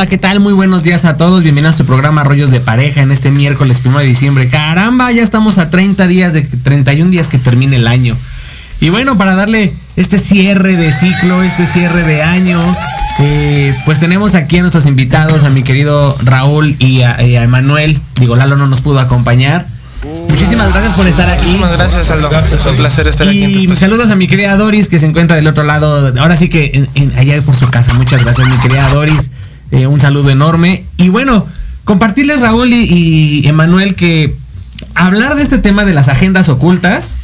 Hola, ¿qué tal? Muy buenos días a todos. Bienvenidos a su programa Rollos de Pareja en este miércoles 1 de diciembre. Caramba, ya estamos a 30 días de 31 días que termine el año. Y bueno, para darle este cierre de ciclo, este cierre de año, eh, pues tenemos aquí a nuestros invitados, a mi querido Raúl y a, y a Emanuel. Digo, Lalo no nos pudo acompañar. Muchísimas gracias por estar aquí. Muchísimas gracias, Aldo. es un placer estar aquí Y saludos a mi querida Doris que se encuentra del otro lado. Ahora sí que en- en- allá por su casa. Muchas gracias, mi querida Doris. Eh, un saludo enorme. Y bueno, compartirles Raúl y, y Emanuel que hablar de este tema de las agendas ocultas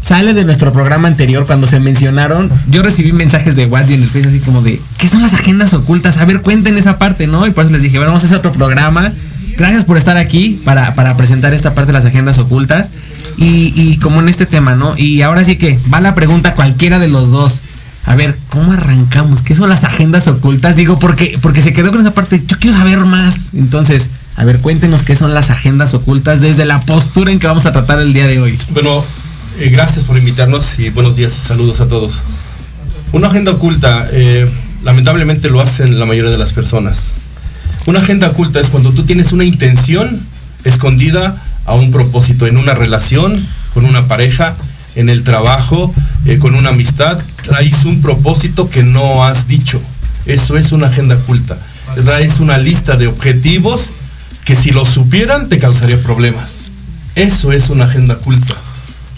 sale de nuestro programa anterior cuando se mencionaron. Yo recibí mensajes de WhatsApp y en el Facebook así como de, ¿qué son las agendas ocultas? A ver, cuenten esa parte, ¿no? Y por eso les dije, bueno, vamos a hacer otro programa. Gracias por estar aquí para, para presentar esta parte de las agendas ocultas. Y, y como en este tema, ¿no? Y ahora sí que va la pregunta cualquiera de los dos. A ver, ¿cómo arrancamos? ¿Qué son las agendas ocultas? Digo, porque, porque se quedó con esa parte. Yo quiero saber más. Entonces, a ver, cuéntenos qué son las agendas ocultas desde la postura en que vamos a tratar el día de hoy. Bueno, eh, gracias por invitarnos y buenos días saludos a todos. Una agenda oculta, eh, lamentablemente lo hacen la mayoría de las personas. Una agenda oculta es cuando tú tienes una intención escondida a un propósito en una relación, con una pareja, en el trabajo, eh, con una amistad, traes un propósito que no has dicho. Eso es una agenda oculta. Traes una lista de objetivos que si lo supieran te causaría problemas. Eso es una agenda oculta.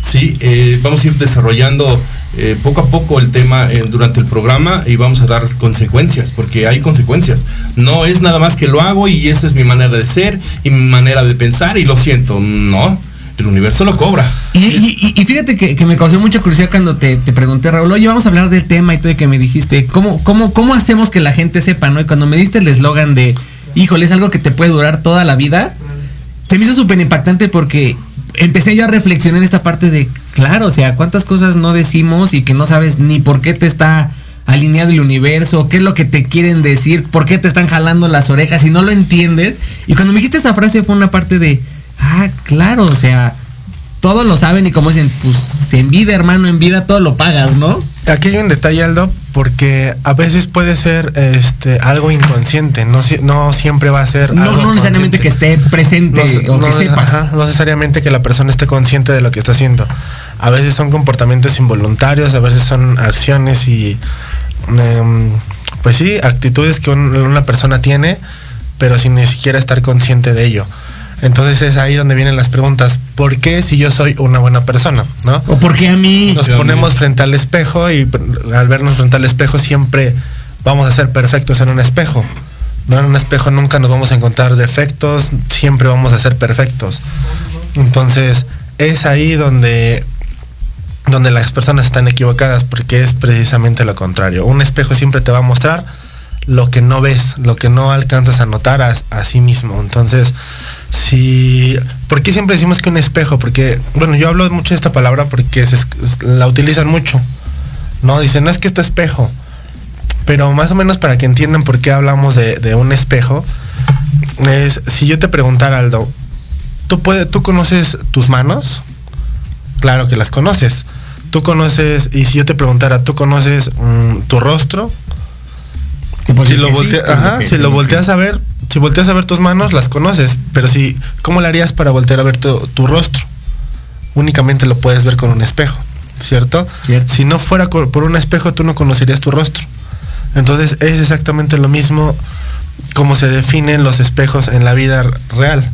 Sí, eh, vamos a ir desarrollando eh, poco a poco el tema durante el programa y vamos a dar consecuencias, porque hay consecuencias. No es nada más que lo hago y esa es mi manera de ser y mi manera de pensar y lo siento. No, el universo lo cobra. Y, fíjate que, me causó mucha curiosidad cuando te, pregunté, Raúl, oye, vamos a hablar del tema y todo, y que me dijiste, ¿cómo, cómo, ¿cómo hacemos que la gente sepa, no? Y cuando me diste el eslogan de, híjole, es algo que te puede durar toda la vida, se me hizo súper impactante porque empecé yo a reflexionar en esta parte de, claro, o sea, cuántas cosas no decimos y que no sabes ni por qué te está alineado el universo, qué es lo que te quieren decir, por qué te están jalando las orejas y no lo entiendes. Y cuando me dijiste esa frase fue una parte de, ah, claro, o sea, todos lo saben y como dicen, pues en vida, hermano, en vida todo lo pagas, ¿no? Aquí hay un detalle, Aldo, porque a veces puede ser este algo inconsciente, no, si- no siempre va a ser No, algo no necesariamente que esté presente No, o que no, sepas. ajá, no necesariamente que la persona esté consciente de lo que está haciendo. A veces son comportamientos involuntarios, a veces son acciones y, em, pues sí, actitudes que un- una persona tiene, pero sin ni siquiera estar consciente de ello. Entonces es ahí donde vienen las preguntas. ¿Por qué si yo soy una buena persona? ¿No? O porque a mí... Nos ponemos frente al espejo y al vernos frente al espejo siempre vamos a ser perfectos en un espejo. No en un espejo nunca nos vamos a encontrar defectos, siempre vamos a ser perfectos. Entonces, es ahí donde donde las personas están equivocadas porque es precisamente lo contrario. Un espejo siempre te va a mostrar lo que no ves, lo que no alcanzas a notar a, a sí mismo. Entonces, si... ¿Por qué siempre decimos que un espejo? Porque, bueno, yo hablo mucho de esta palabra porque se la utilizan mucho. No, dicen, no es que esto es espejo. Pero más o menos para que entiendan por qué hablamos de, de un espejo, es si yo te preguntara, Aldo, ¿tú, puede, ¿tú conoces tus manos? Claro que las conoces. Tú conoces, y si yo te preguntara, ¿tú conoces mm, tu rostro? Lo, sí, ajá, si lo volteas a ver, si volteas a ver tus manos, las conoces. Pero si, ¿cómo le harías para voltear a ver tu, tu rostro? Únicamente lo puedes ver con un espejo, ¿cierto? Cierto. Si no fuera por un espejo, tú no conocerías tu rostro. Entonces es exactamente lo mismo como se definen los espejos en la vida real.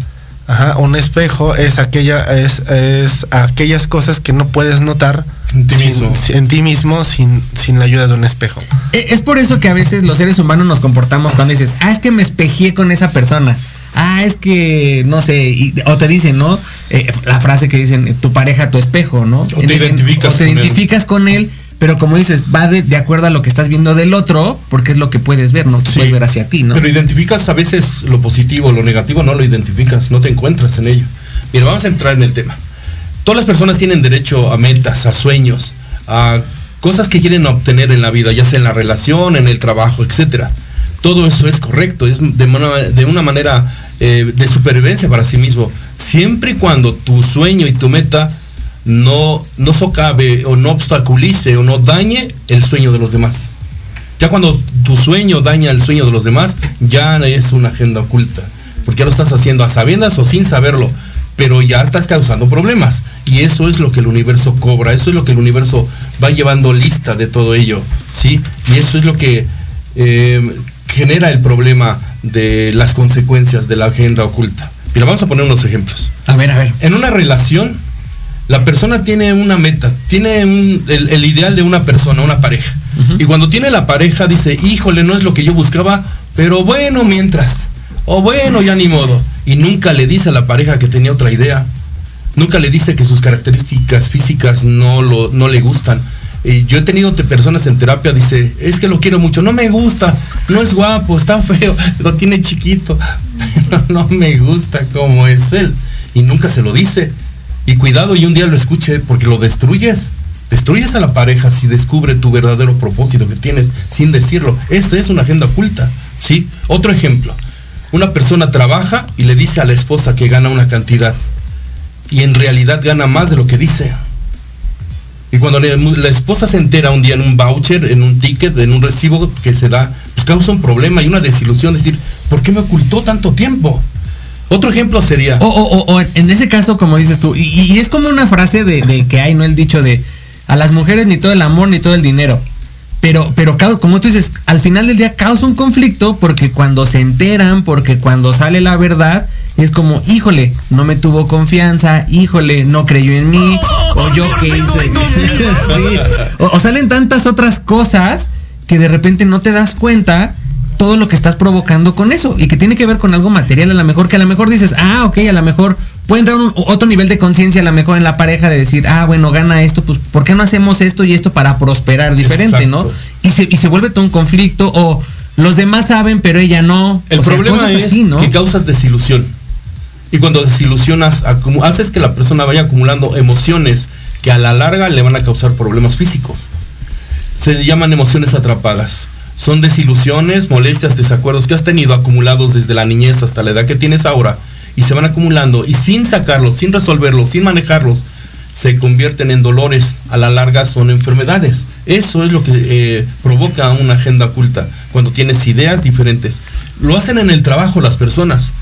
Ajá, un espejo es aquella es, es aquellas cosas que no puedes notar En ti sin- mismo. en ti mismo sin, sin la ayuda de un espejo. E- Es por eso que a veces los seres humanos nos comportamos cuando dices, ah, es que me espejé con esa persona. Ah, es que, no sé, y- o te dicen, ¿no? Eh, la frase que dicen, tu pareja, tu espejo, ¿no? O te identificas o te con él. identificas con él, pero como dices, va de, de acuerdo a lo que estás viendo del otro, porque es lo que puedes ver, ¿no? Tú Sí. puedes ver hacia ti, ¿no? Pero identificas a veces lo positivo, lo negativo no lo identificas, no te encuentras en ello. Mira, vamos a entrar en el tema. Todas las personas tienen derecho a metas, a sueños, a cosas que quieren obtener en la vida, ya sea en la relación, en el trabajo, etcétera. Todo eso es correcto, es de una, de una manera eh, de supervivencia para sí mismo. Siempre y cuando tu sueño y tu meta no, no socave o no obstaculice o no dañe el sueño de los demás. Ya cuando tu sueño daña el sueño de los demás, ya es una agenda oculta. Porque ya lo estás haciendo a sabiendas o sin saberlo. Pero ya estás causando problemas. Y eso es lo que el universo cobra. Eso es lo que el universo va llevando lista de todo ello. ¿Sí? Y eso es lo que eh, genera el problema de las consecuencias de la agenda oculta. Mira, vamos a poner unos ejemplos. A ver, a ver. En una relación, la persona tiene una meta, tiene un- el, el ideal de una persona, una pareja. Y cuando tiene la pareja dice, híjole, no es lo que yo buscaba, pero bueno, mientras. O bueno, ya ni modo. Y nunca le dice a la pareja que tenía otra idea. Nunca le dice que sus características físicas no, lo, no le gustan. Y yo he tenido te- personas en terapia, dice, es que lo quiero mucho, no me gusta, no es guapo, está feo, lo tiene chiquito, pero no me gusta como es él. Y nunca se lo dice. Y cuidado y un día lo escuche porque lo destruyes. Destruyes a la pareja si descubre tu verdadero propósito que tienes sin decirlo. Esa es una agenda oculta. ¿sí? Otro ejemplo. Una persona trabaja y le dice a la esposa que gana una cantidad y en realidad gana más de lo que dice. Y cuando la esposa se entera un día en un voucher, en un ticket, en un recibo que se da, pues causa un problema y una desilusión, decir, ¿por qué me ocultó tanto tiempo? Otro ejemplo sería, O, o- o- o en ese caso, como dices tú, y, y es como una frase de, de que hay, ¿no? El dicho de a las mujeres ni todo el amor ni todo el dinero. Pero, pero como tú dices, al final del día causa un conflicto porque cuando se enteran, porque cuando sale la verdad, es como, híjole, no me tuvo confianza, híjole, no creyó en mí, o yo qué hice. Sí. o, o salen tantas otras cosas que de repente no te das cuenta todo lo que estás provocando con eso y que tiene que ver con algo material a lo mejor que a lo mejor dices ah ok a lo mejor puede entrar un, otro nivel de conciencia a lo mejor en la pareja de decir ah bueno gana esto pues ¿por qué no hacemos esto y esto para prosperar diferente no y se, y se vuelve todo un conflicto o los demás saben pero ella no el O problema es así, ¿no? que causas desilusión. Y cuando desilusionas, haces que la persona vaya acumulando emociones que a la larga le van a causar problemas físicos. Se llaman emociones atrapadas. Son desilusiones, molestias, desacuerdos que has tenido acumulados desde la niñez hasta la edad que tienes ahora y se van acumulando y sin sacarlos, sin resolverlos, sin manejarlos, se convierten en dolores. A la larga son enfermedades. Eso es lo que eh, provoca una agenda oculta cuando tienes ideas diferentes. Lo hacen en el trabajo las personas.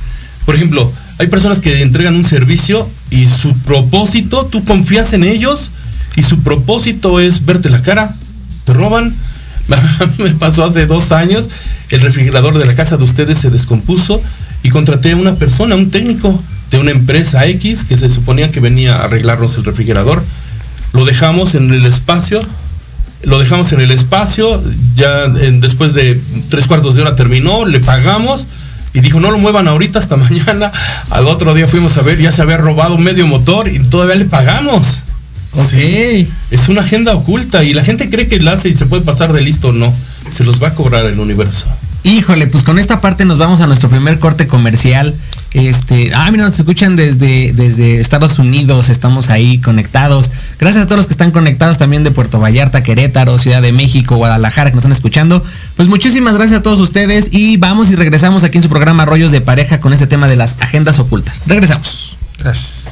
Por ejemplo, hay personas que entregan un servicio y su propósito, tú confías en ellos y su propósito es verte la cara, te roban. Me pasó hace dos años, el refrigerador de la casa de ustedes se descompuso y contraté a una persona, un técnico de una empresa X que se suponía que venía a arreglarnos el refrigerador. Lo dejamos en el espacio, lo dejamos en el espacio, ya después de tres cuartos de hora terminó, le pagamos y dijo no lo muevan ahorita hasta mañana. Al otro día fuimos a ver, ya se había robado medio motor y todavía le pagamos. Ok Sí. Es una agenda oculta y la gente cree que la hace y se puede pasar de listo. No, se los va a cobrar el universo. Híjole, pues con esta parte nos vamos a nuestro primer corte comercial. Este, ah, mira, nos escuchan desde, desde Estados Unidos, estamos ahí conectados. Gracias a todos los que están conectados también de Puerto Vallarta, Querétaro, Ciudad de México, Guadalajara, que nos están escuchando. Pues muchísimas gracias a todos ustedes y vamos y regresamos aquí en su programa Rollos de Pareja con este tema de las agendas ocultas. Regresamos. Gracias.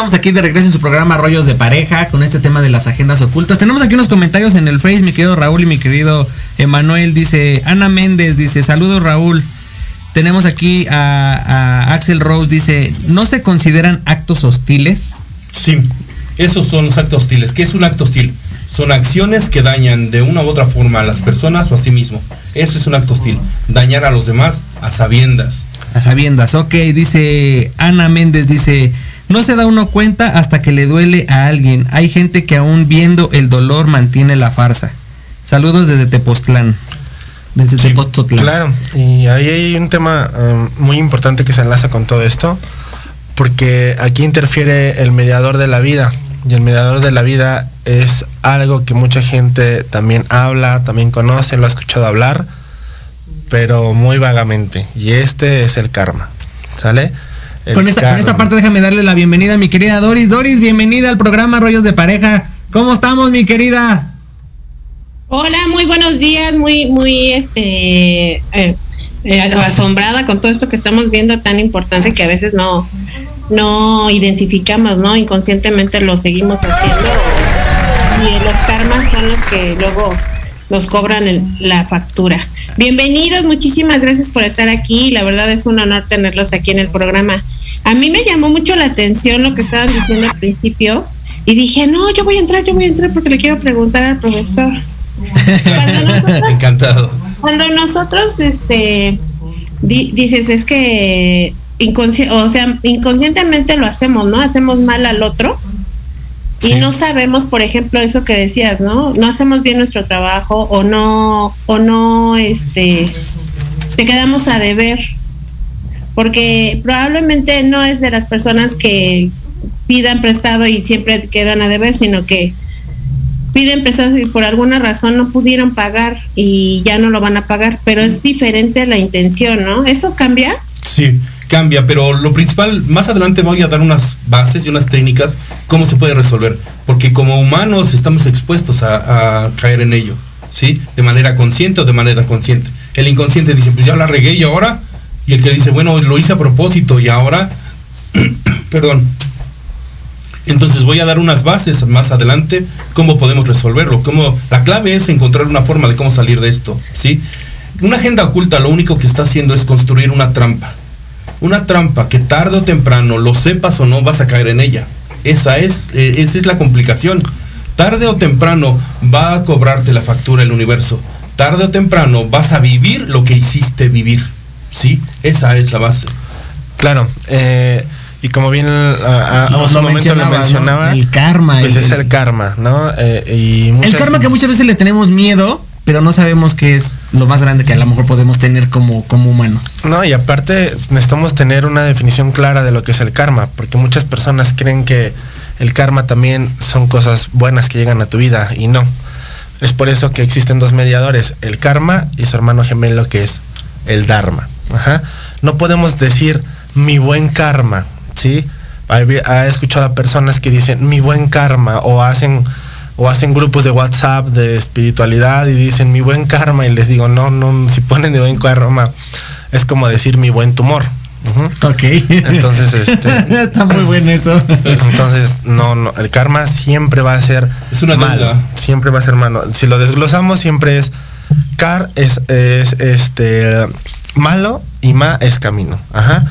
Estamos aquí de regreso en su programa Rollos de Pareja con este tema de las agendas ocultas. Tenemos aquí unos comentarios en el Face, mi querido Raúl y mi querido Emanuel. Dice Ana Méndez, dice saludos Raúl. Tenemos aquí a, a Axel Rose, dice, ¿no se consideran actos hostiles? Sí, esos son los actos hostiles. ¿Qué es un acto hostil? Son acciones que dañan de una u otra forma a las personas o a sí mismo. Eso es un acto hostil. Dañar a los demás a sabiendas. A sabiendas, ok, dice Ana Méndez, dice, no se da uno cuenta hasta que le duele a alguien. Hay gente que aún viendo el dolor mantiene la farsa. Saludos desde Tepoztlán. Desde Sí, Tepoztlán. Claro, y ahí hay un tema um, muy importante que se enlaza con todo esto, porque aquí interfiere el mediador de la vida, y el mediador de la vida es algo que mucha gente también habla, también conoce, lo ha escuchado hablar, pero muy vagamente, y este es el karma, ¿sale? Con esta, con esta parte déjame darle la bienvenida a mi querida Doris. Doris, bienvenida al programa Rollos de Pareja. ¿Cómo estamos, mi querida? Hola, muy buenos días, muy, muy, este, eh, eh, asombrada con todo esto que estamos viendo tan importante que a veces no, no identificamos, ¿no? Inconscientemente lo seguimos haciendo y los karmas son los que luego nos cobran el- la factura. Bienvenidos, muchísimas gracias por estar aquí. La verdad es un honor tenerlos aquí en el programa. A mí me llamó mucho la atención lo que estaban diciendo al principio y dije, no, yo voy a entrar, yo voy a entrar porque le quiero preguntar al profesor. Cuando nosotros, Encantado. cuando nosotros este, di- dices, es que inconsci- o sea, inconscientemente lo hacemos, ¿no? Hacemos mal al otro y no sabemos, por ejemplo, eso que decías, ¿no? No hacemos bien nuestro trabajo o no, o no, este, te quedamos a deber. Porque probablemente no es de las personas que pidan prestado y siempre quedan a deber, sino que piden prestado y por alguna razón no pudieron pagar y ya no lo van a pagar, pero es diferente la intención, ¿no? ¿Eso cambia? Sí, cambia, pero lo principal, más adelante voy a dar unas bases y unas técnicas cómo se puede resolver, porque como humanos estamos expuestos a, caer en ello, ¿sí? De manera consciente o de manera consciente. El inconsciente dice, pues ya la regué y ahora, y el que dice, bueno, lo hice a propósito y ahora, perdón. Entonces voy a dar unas bases más adelante cómo podemos resolverlo, cómo la clave es encontrar una forma de cómo salir de esto, ¿sí? Una agenda oculta lo único que está haciendo es construir una trampa. Una trampa que tarde o temprano, lo sepas o no, vas a caer en ella. Esa es, eh, esa es la complicación. Tarde o temprano va a cobrarte la factura el universo. Tarde o temprano vas a vivir lo que hiciste vivir. ¿Sí? Esa es la base. Claro, eh, y como bien a, a- Lo- hace lo un momento lo mencionabas, ¿no? mencionaba, El karma, pues el- es el karma, ¿no? Eh, y El karma que muchas veces le tenemos miedo, pero no sabemos qué es lo más grande que a lo mejor podemos tener como, como humanos. No, y aparte necesitamos tener una definición clara de lo que es el karma, porque muchas personas creen que el karma también son cosas buenas que llegan a tu vida y no. Es por eso que existen dos mediadores, el karma y su hermano gemelo que es el dharma. Ajá. No podemos decir mi buen karma, ¿sí? He escuchado a personas que dicen mi buen karma o hacen o hacen grupos de WhatsApp de espiritualidad y dicen mi buen karma y les digo, no, no, si ponen mi buen karma es como decir mi buen tumor. Ujú. Ok. Entonces, este- Está muy bueno eso. Entonces, no, no, el karma siempre va a ser Es una malo, deuda. siempre va a ser malo. Si lo desglosamos, siempre es car es, es este malo y ma es camino. Ajá.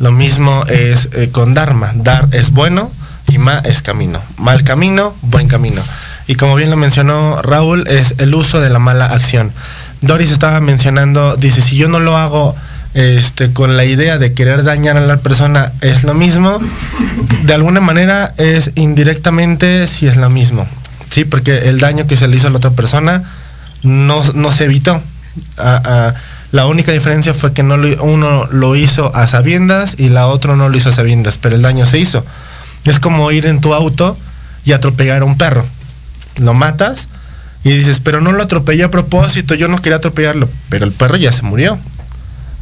Lo mismo es eh, con dharma. Dar es bueno y ma es camino. Mal camino, buen camino. Y como bien lo mencionó Raúl, es el uso de la mala acción. Doris estaba mencionando, dice, si yo no lo hago este, con la idea de querer dañar a la persona, es lo mismo. De alguna manera es indirectamente si es lo mismo. Sí, porque el daño que se le hizo a la otra persona no, no se evitó. La única diferencia fue que no uno lo hizo a sabiendas y la otra no lo hizo a sabiendas, pero el daño se hizo. Es como ir en tu auto y atropellar a un perro. Lo matas y dices, pero no lo atropellé a propósito, yo no quería atropellarlo, pero el perro ya se murió.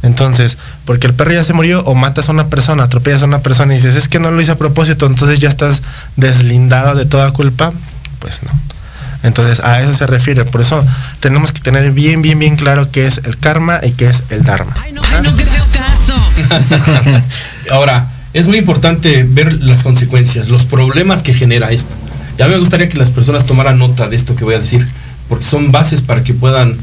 Entonces, porque el perro ya se murió o matas a una persona, atropellas a una persona y dices, es que no lo hice a propósito, entonces ya estás deslindado de toda culpa, pues no. Entonces, a eso se refiere. Por eso tenemos que tener bien, bien, bien claro qué es el karma y qué es el dharma. Ajá. que feo caso. Ahora, es muy importante ver las consecuencias, los problemas que genera esto. Ya me gustaría que las personas tomaran nota de esto que voy a decir, porque son bases para que puedan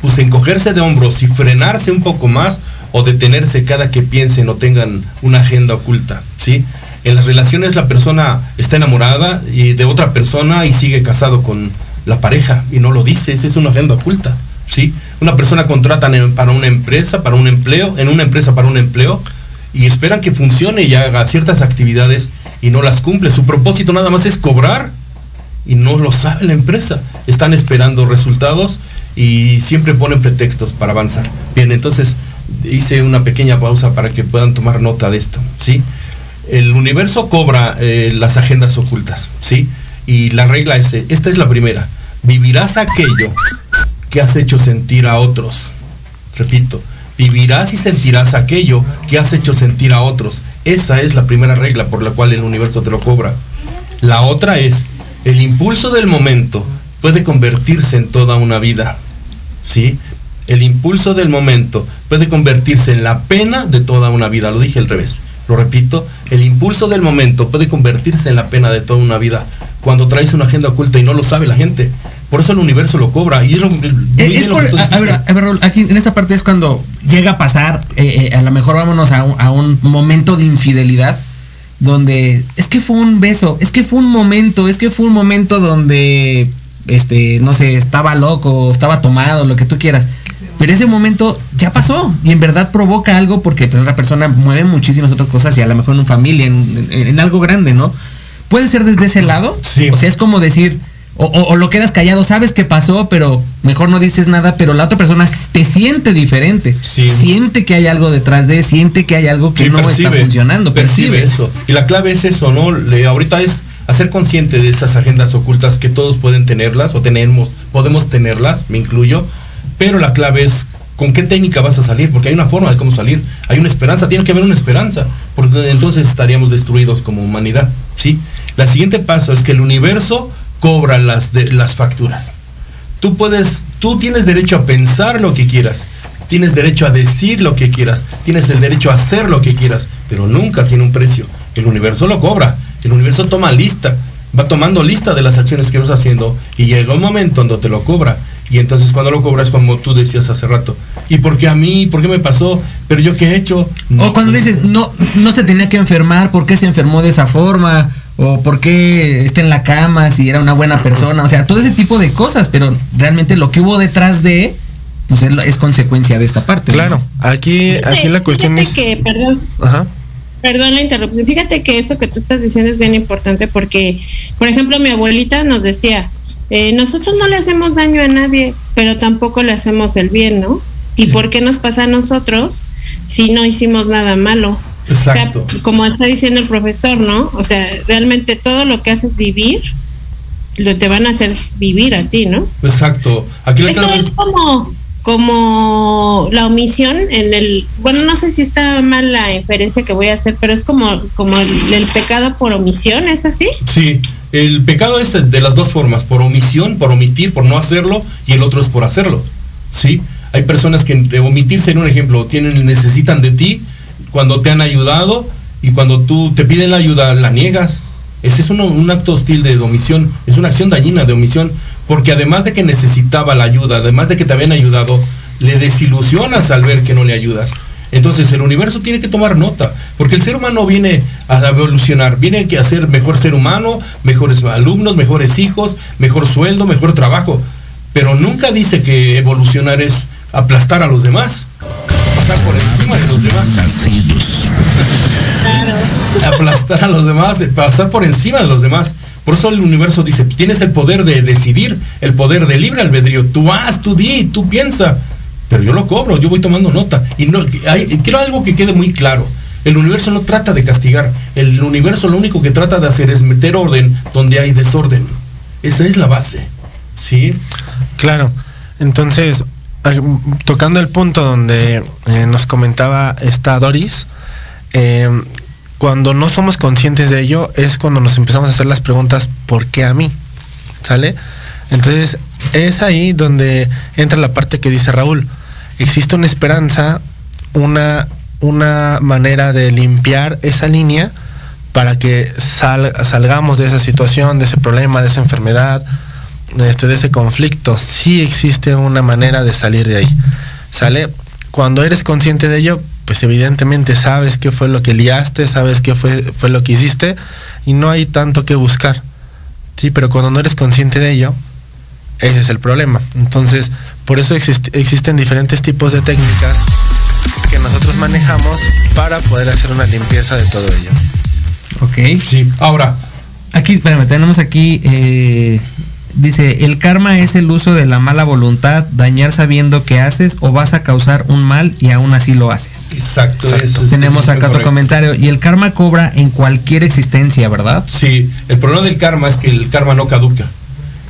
pues, encogerse de hombros y frenarse un poco más o detenerse cada que piensen o tengan una agenda oculta, ¿sí? En las relaciones la persona está enamorada de otra persona y sigue casado con la pareja y no lo dice, esa es una agenda oculta, ¿sí? Una persona contrata para una empresa, para un empleo, en una empresa para un empleo y esperan que funcione y haga ciertas actividades y no las cumple. Su propósito nada más es cobrar y no lo sabe la empresa. Están esperando resultados y siempre ponen pretextos para avanzar. Bien, entonces hice una pequeña pausa para que puedan tomar nota de esto, ¿sí? El universo cobra eh, las agendas ocultas, ¿sí? Y la regla es, esta es la primera, vivirás aquello que has hecho sentir a otros. Repito, vivirás y sentirás aquello que has hecho sentir a otros. Esa es la primera regla por la cual el universo te lo cobra. La otra es, el impulso del momento puede convertirse en toda una vida. ¿Sí? El impulso del momento puede convertirse en la pena de toda una vida. Lo dije al revés. Lo repito, el impulso del momento puede convertirse en la pena de toda una vida cuando traes una agenda oculta y no lo sabe la gente. Por eso el universo lo cobra. Y es lo, a, ver, aquí en esta parte es cuando llega a pasar, eh, eh, a lo mejor vámonos a a un momento de infidelidad donde es que fue un beso, es que fue un momento, es que fue un momento donde, este, no sé, estaba loco, estaba tomado, lo que tú quieras. Pero ese momento ya pasó y en verdad provoca algo porque pues, la persona mueve muchísimas otras cosas y a lo mejor en una familia, en, algo grande, ¿no? Puede ser desde ese lado. Sí. O sea, es como decir, o, lo quedas callado, sabes que pasó, pero mejor no dices nada, pero la otra persona te siente diferente. Siente que hay algo detrás de, siente que hay algo que no está funcionando. Percibe, eso. Y la clave es eso, ¿no? Le, ahorita es hacer consciente de esas agendas ocultas que todos pueden tenerlas o tenemos, podemos tenerlas, me incluyo, pero la clave es con qué técnica vas a salir, porque hay una forma de cómo salir, hay una esperanza, tiene que haber una esperanza, porque entonces estaríamos destruidos como humanidad, ¿sí? La siguiente paso es que el universo cobra las, de, las facturas. Tú puedes, tú tienes derecho a pensar lo que quieras, tienes derecho a decir lo que quieras, tienes el derecho a hacer lo que quieras, pero nunca sin un precio. El universo lo cobra, el universo toma lista, va tomando lista de las acciones que vas haciendo y llega un momento donde te lo cobra. Y entonces cuando lo cobras, como tú decías hace rato, ¿y por qué a mí? ¿Por qué me pasó? ¿Pero yo qué he hecho? o cuando dices, no, no se tenía que enfermar, ¿por qué se enfermó de esa forma? O por qué está en la cama si era una buena persona, o sea, todo ese tipo de cosas, pero realmente lo que hubo detrás de pues es, consecuencia de esta parte. Claro, aquí aquí la cuestión es que, perdón. Perdón la interrupción. Fíjate que eso que tú estás diciendo es bien importante porque, por ejemplo, mi abuelita nos decía, eh, nosotros no le hacemos daño a nadie, pero tampoco le hacemos el bien, ¿no? ¿Y por qué nos pasa a nosotros si no hicimos nada malo? Exacto. como está diciendo el profesor, ¿no? O sea, realmente todo lo que haces vivir, lo te van a hacer vivir a ti, ¿no? Exacto. Aquí Esto es como, como la omisión en el, bueno, no sé si está mal la inferencia que voy a hacer, pero es como, como el, pecado por omisión, ¿es así? Sí, el pecado es de las dos formas, por omisión, por omitir, por no hacerlo, y el otro es por hacerlo. ¿Sí? Hay personas que de omitirse en un ejemplo tienen, necesitan de ti, cuando te han ayudado y cuando tú te piden la ayuda, la niegas. Ese es un acto hostil de omisión, es una acción dañina de omisión, porque además de que necesitaba la ayuda, además de que te habían ayudado, le desilusionas al ver que no le ayudas. Entonces el universo tiene que tomar nota, porque el ser humano viene a evolucionar, viene a ser mejor ser humano, mejores alumnos, mejores hijos, mejor sueldo, mejor trabajo, pero nunca dice que evolucionar es aplastar a los demás pasar por encima de los demás. Aplastar a los demás, pasar por encima de los demás. Por eso el universo dice, tienes el poder de decidir, el poder de libre albedrío. Tú haz, tú di, tú piensa. Pero yo lo cobro, yo voy tomando nota. Y no, quiero algo que quede muy claro. El universo no trata de castigar. El universo lo único que trata de hacer es meter orden donde hay desorden. Esa es la base. ¿Sí? Claro. Entonces, tocando el punto donde eh, nos comentaba esta Doris, em, cuando no somos conscientes de ello es cuando nos empezamos a hacer las preguntas ¿por qué a mí? ¿Sale? Entonces es ahí donde entra la parte que dice Raúl. Existe una esperanza, una una manera de limpiar esa línea para que salgamos de esa situación, de ese problema, de esa enfermedad, este, de ese conflicto. Sí existe una manera de salir de ahí. ¿Sale? Cuando eres consciente de ello, pues evidentemente sabes qué fue lo que liaste, sabes qué fue, fue lo que hiciste y no hay tanto que buscar. Sí, pero cuando no eres consciente de ello, ese es el problema. Entonces, por eso existen diferentes tipos de técnicas que nosotros manejamos para poder hacer una limpieza de todo ello. Ok. Sí, ahora. Aquí, espérame, tenemos aquí, eh, dice, el karma es el uso de la mala voluntad, dañar sabiendo que haces o vas a causar un mal y aún así lo haces. Exacto. tenemos acá otro comentario. Y el karma cobra en cualquier existencia, ¿verdad? Sí, el problema del karma es que el karma no caduca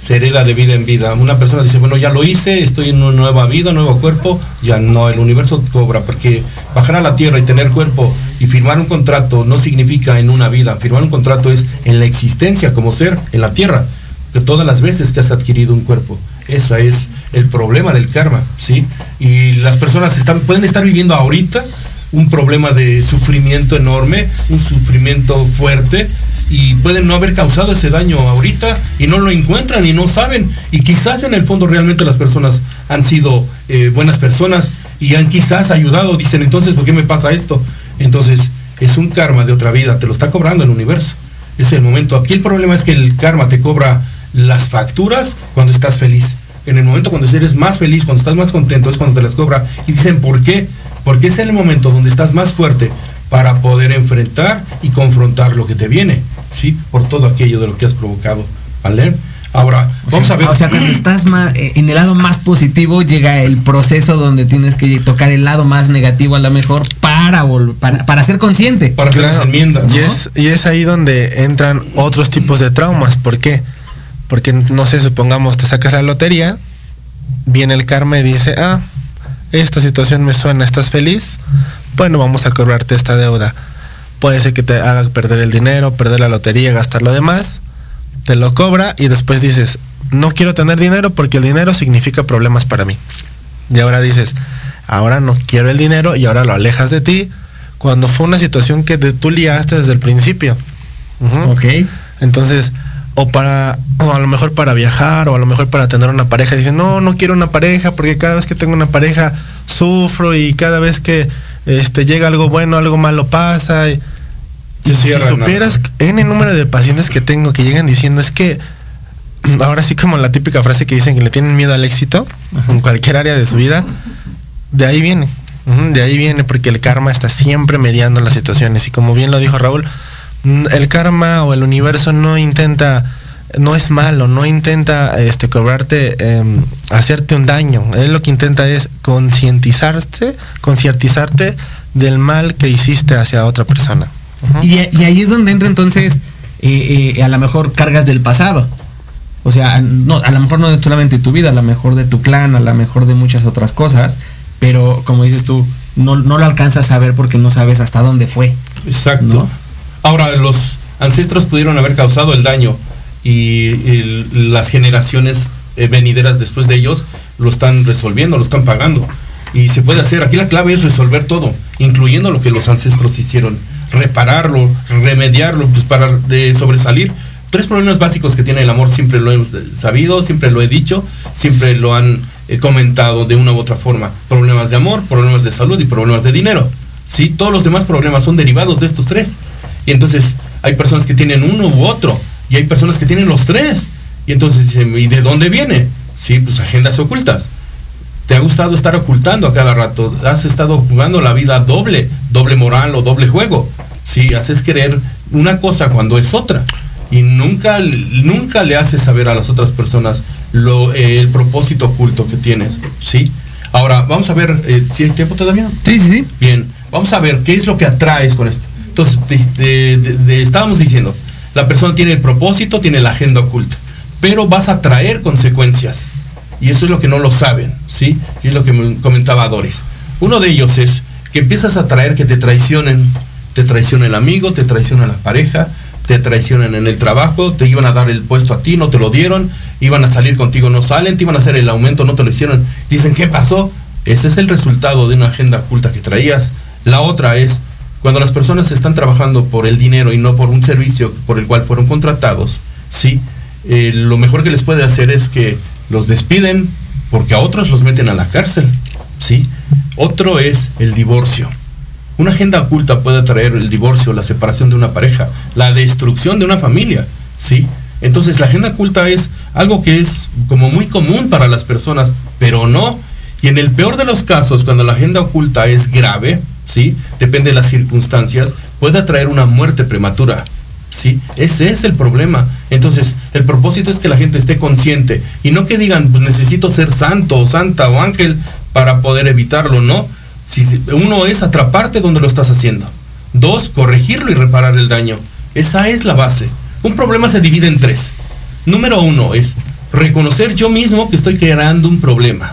se hereda de vida en vida. Una persona dice, bueno, ya lo hice, estoy en una nueva vida, nuevo cuerpo, ya no, el universo cobra, porque bajar a la tierra y tener cuerpo y firmar un contrato no significa en una vida, firmar un contrato es en la existencia como ser, en la tierra, que todas las veces que has adquirido un cuerpo. Ese es el problema del karma, ¿sí? Y las personas están, pueden estar viviendo ahorita un problema de sufrimiento enorme, un sufrimiento fuerte y pueden no haber causado ese daño ahorita y no lo encuentran y no saben y quizás en el fondo realmente las personas han sido eh, buenas personas y han quizás ayudado, dicen entonces ¿por qué me pasa esto? Entonces es un karma de otra vida, te lo está cobrando el universo. Es el momento. Aquí el problema es que el karma te cobra las facturas cuando estás feliz. En el momento cuando eres más feliz, cuando estás más contento, es cuando te las cobra. Y dicen, ¿por qué? porque es el momento donde estás más fuerte para poder enfrentar y confrontar lo que te viene, ¿sí? Por todo aquello de lo que has provocado, ¿vale? Ahora, vamos a ver. O sea, cuando estás más, eh, en el lado más positivo, llega el proceso donde tienes que tocar el lado más negativo a lo mejor para, para, para ser consciente. Para hacer las enmiendas. Y, es, y es ahí donde entran otros tipos de traumas. ¿Por qué? Porque, no sé, supongamos, te sacas la lotería, viene el karma y dice, ah, esta situación me suena, ¿estás feliz? Bueno, vamos a cobrarte esta deuda. Puede ser que te haga perder el dinero, perder la lotería, gastar lo demás, te lo cobra y después dices, no quiero tener dinero porque el dinero significa problemas para mí. Y ahora dices, ahora no quiero el dinero y ahora lo alejas de ti cuando fue una situación que tú liaste desde el principio. Ok. Entonces, o para o a lo mejor para viajar o a lo mejor para tener una pareja. Dicen no no quiero una pareja porque cada vez que tengo una pareja sufro y cada vez que este llega algo bueno algo malo pasa y, si supieras en el número de pacientes que tengo que llegan diciendo es que ahora sí como la típica frase que dicen que le tienen miedo al éxito en cualquier área de su vida de ahí viene de ahí viene porque el karma está siempre mediando las situaciones y como bien lo dijo Raúl el karma o el universo no intenta no es malo, no intenta este, cobrarte, em, hacerte un daño. Él lo que intenta es concientizarte, concientizarte del mal que hiciste hacia otra persona. y, ahí es donde entra entonces eh, eh, a lo mejor cargas del pasado. O sea, no, a lo mejor no de solamente tu vida, a lo mejor de tu clan, a lo mejor de muchas otras cosas, pero como dices tú, no, no lo alcanzas a ver porque no sabes hasta dónde fue. Exacto. Ahora, los ancestros pudieron haber causado el daño y, las generaciones eh, venideras después de ellos lo están resolviendo, lo están pagando. Y se puede hacer. Aquí la clave es resolver todo, incluyendo lo que los ancestros hicieron, repararlo, remediarlo, pues para sobresalir. Tres problemas básicos que tiene el amor, siempre lo hemos sabido, siempre lo he dicho, siempre lo han eh, comentado de una u otra forma. Problemas de amor, problemas de salud y problemas de dinero. ¿sí? Todos los demás problemas son derivados de estos tres. Y entonces hay personas que tienen uno u otro y hay personas que tienen los tres. Y entonces dicen, ¿y de dónde viene? Sí, pues agendas ocultas. ¿Te ha gustado estar ocultando a cada rato? ¿Has estado jugando la vida doble, doble moral o doble juego? Sí, haces creer una cosa cuando es otra. Y nunca, nunca le haces saber a las otras personas lo, eh, el propósito oculto que tienes. ¿Sí? Ahora, vamos a ver, eh, si hay tiempo todavía. Sí, sí, sí. Bien, vamos a ver qué es lo que atraes con esto. Entonces, estábamos diciendo, la persona tiene el propósito, tiene la agenda oculta, pero vas a traer consecuencias. Y eso es lo que no lo saben, ¿sí? Y es lo que comentaba Doris. Uno de ellos es que empiezas a traer que te traicionen, te traiciona el amigo, te traiciona la pareja, te traicionan en el trabajo, te iban a dar el puesto a ti, no te lo dieron, iban a salir contigo, no salen, te iban a hacer el aumento, no te lo hicieron. Dicen, ¿qué pasó? Ese es el resultado de una agenda oculta que traías La otra es cuando las personas están trabajando por el dinero y no por un servicio por el cual fueron contratados, ¿sí? Eh, lo mejor que les puede hacer es que los despiden porque a otros los meten a la cárcel, ¿sí? Otro es el divorcio. Una agenda oculta puede traer el divorcio, la separación de una pareja, la destrucción de una familia, ¿sí? Entonces la agenda oculta es algo que es como muy común para las personas, pero no. Y en el peor de los casos, cuando la agenda oculta es grave, ¿sí? Depende de las circunstancias, puede atraer una muerte prematura. ¿sí? Ese es el problema. Entonces, el propósito es que la gente esté consciente y no que digan, pues necesito ser santo o santa o ángel para poder evitarlo, no. Si uno es atraparte donde lo estás haciendo. Dos, corregirlo y reparar el daño. Esa es la base. Un problema se divide en tres. Número uno es reconocer yo mismo que estoy creando un problema.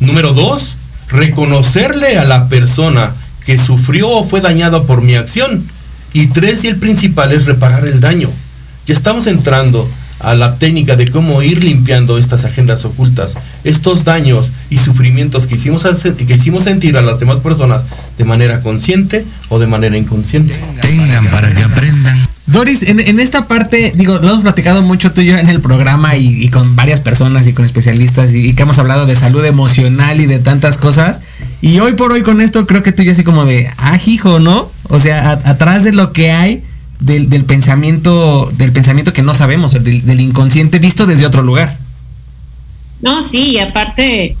Número dos, reconocerle a la persona que sufrió o fue dañada por mi acción y tres, y el principal es reparar el daño. Ya estamos entrando a la técnica de cómo ir limpiando estas agendas ocultas, estos daños y sufrimientos que hicimos, que hicimos sentir a las demás personas de manera consciente o de manera inconsciente. Tengan para que aprendan. Doris, en, esta parte, digo, lo hemos platicado mucho tú y yo en el programa y, con varias personas y con especialistas y, que hemos hablado de salud emocional y de tantas cosas. Y hoy por hoy con esto creo que tú ya así como de, ah, hijo, ¿no? O sea, atrás de lo que hay del, pensamiento, del pensamiento que no sabemos, del, inconsciente visto desde otro lugar. No, sí, y aparte,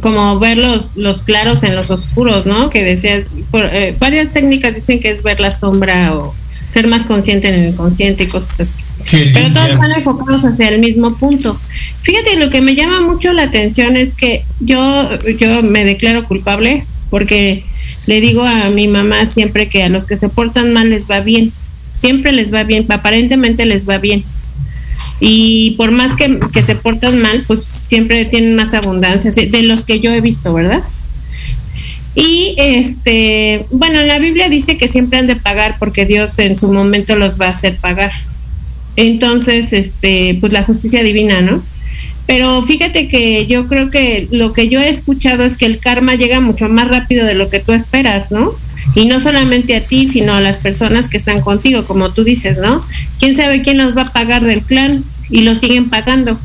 como ver los, los claros en los oscuros, ¿no? Que decías, eh, varias técnicas dicen que es ver la sombra o ser más consciente en el inconsciente y cosas así. Pero todos están enfocados hacia el mismo punto. Fíjate, lo que me llama mucho la atención es que yo, yo me declaro culpable porque le digo a mi mamá siempre que a los que se portan mal les va bien. Siempre les va bien, aparentemente les va bien. Y por más que, que se portan mal, pues siempre tienen más abundancia, de los que yo he visto, ¿verdad? Y este, bueno, la Biblia dice que siempre han de pagar porque Dios en su momento los va a hacer pagar. Entonces, este, pues la justicia divina, ¿no? Pero fíjate que yo creo que lo que yo he escuchado es que el karma llega mucho más rápido de lo que tú esperas, ¿no? Y no solamente a ti, sino a las personas que están contigo, como tú dices, ¿no? ¿Quién sabe quién los va a pagar del clan? Y lo siguen pagando.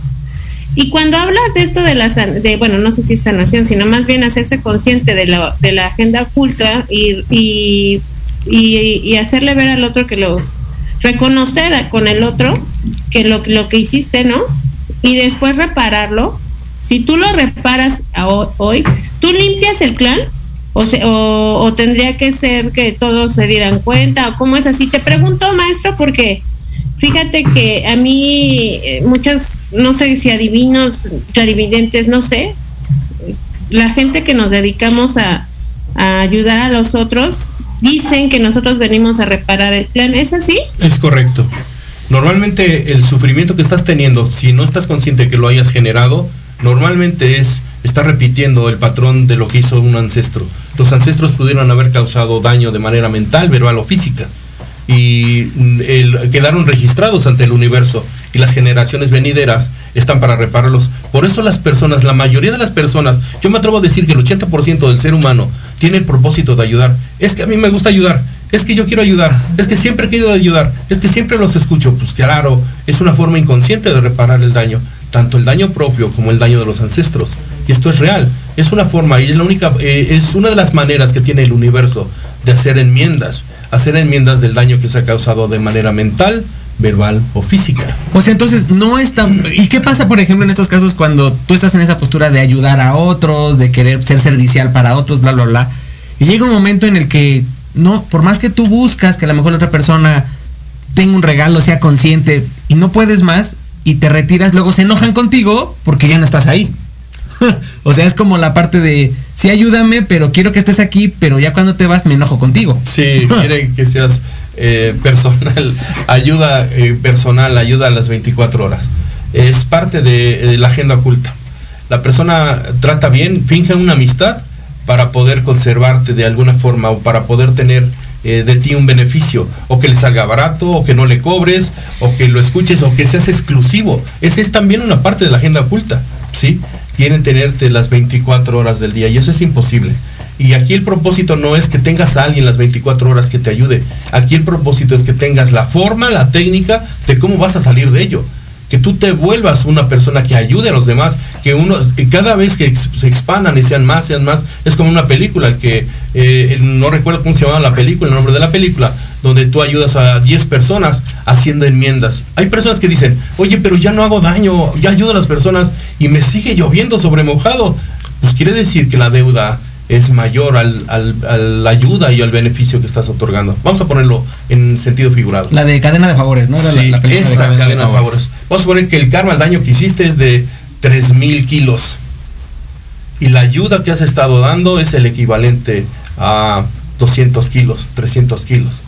Y cuando hablas de esto de la, de, bueno, no sé si es sanación, sino más bien hacerse consciente de la, de la agenda oculta y, y, y, hacerle ver al otro que lo, reconocer con el otro que lo, lo que hiciste, ¿no? Y después repararlo. Si tú lo reparas hoy, ¿tú limpias el clan? O, o, o, tendría que ser que todos se dieran cuenta, o cómo es así. Te pregunto, maestro, porque Fíjate que a mí eh, muchos, no sé si adivinos, clarividentes, no sé, la gente que nos dedicamos a, ayudar a los otros dicen que nosotros venimos a reparar el plan. ¿Es así? Es correcto. Normalmente el sufrimiento que estás teniendo, si no estás consciente que lo hayas generado, normalmente es estar repitiendo el patrón de lo que hizo un ancestro. Los ancestros pudieron haber causado daño de manera mental, verbal o física y quedaron registrados ante el universo y las generaciones venideras están para repararlos. Por eso las personas, la mayoría de las personas, yo me atrevo a decir que el 80% del ser humano tiene el propósito de ayudar. Es que a mí me gusta ayudar, es que yo quiero ayudar, es que siempre he querido ayudar, es que siempre los escucho. Pues claro, es una forma inconsciente de reparar el daño, tanto el daño propio como el daño de los ancestros. Y esto es real, es una forma y es la única, eh, es una de las maneras que tiene el universo de hacer enmiendas hacer enmiendas del daño que se ha causado de manera mental, verbal o física. O sea, entonces no está... ¿Y qué pasa, por ejemplo, en estos casos cuando tú estás en esa postura de ayudar a otros, de querer ser servicial para otros, bla, bla, bla? Y llega un momento en el que, no, por más que tú buscas que a lo mejor la otra persona tenga un regalo, sea consciente, y no puedes más, y te retiras, luego se enojan contigo porque ya no estás ahí. o sea, es como la parte de, sí, ayúdame, pero quiero que estés aquí, pero ya cuando te vas me enojo contigo. Sí, quiere que seas eh, personal, ayuda eh, personal, ayuda a las 24 horas. Es parte de, la agenda oculta. La persona trata bien, finge una amistad para poder conservarte de alguna forma o para poder tener eh, de ti un beneficio, o que le salga barato, o que no le cobres, o que lo escuches, o que seas exclusivo. Esa es también una parte de la agenda oculta, ¿sí? quieren tenerte las 24 horas del día y eso es imposible. Y aquí el propósito no es que tengas a alguien las 24 horas que te ayude. Aquí el propósito es que tengas la forma, la técnica de cómo vas a salir de ello que tú te vuelvas una persona que ayude a los demás, que uno, cada vez que se expandan y sean más, sean más, es como una película, que eh, no recuerdo cómo se llamaba la película, el nombre de la película, donde tú ayudas a 10 personas haciendo enmiendas. Hay personas que dicen, oye, pero ya no hago daño, ya ayudo a las personas y me sigue lloviendo sobre mojado. Pues quiere decir que la deuda es mayor al, al, la ayuda y al beneficio que estás otorgando. Vamos a ponerlo en sentido figurado. La de cadena de favores, ¿no? sí, la, esa cadena, de favores. Vamos a poner que el karma, el daño que hiciste es de 3000 kilos. Y la ayuda que has estado dando es el equivalente a 200 kilos, 300 kilos.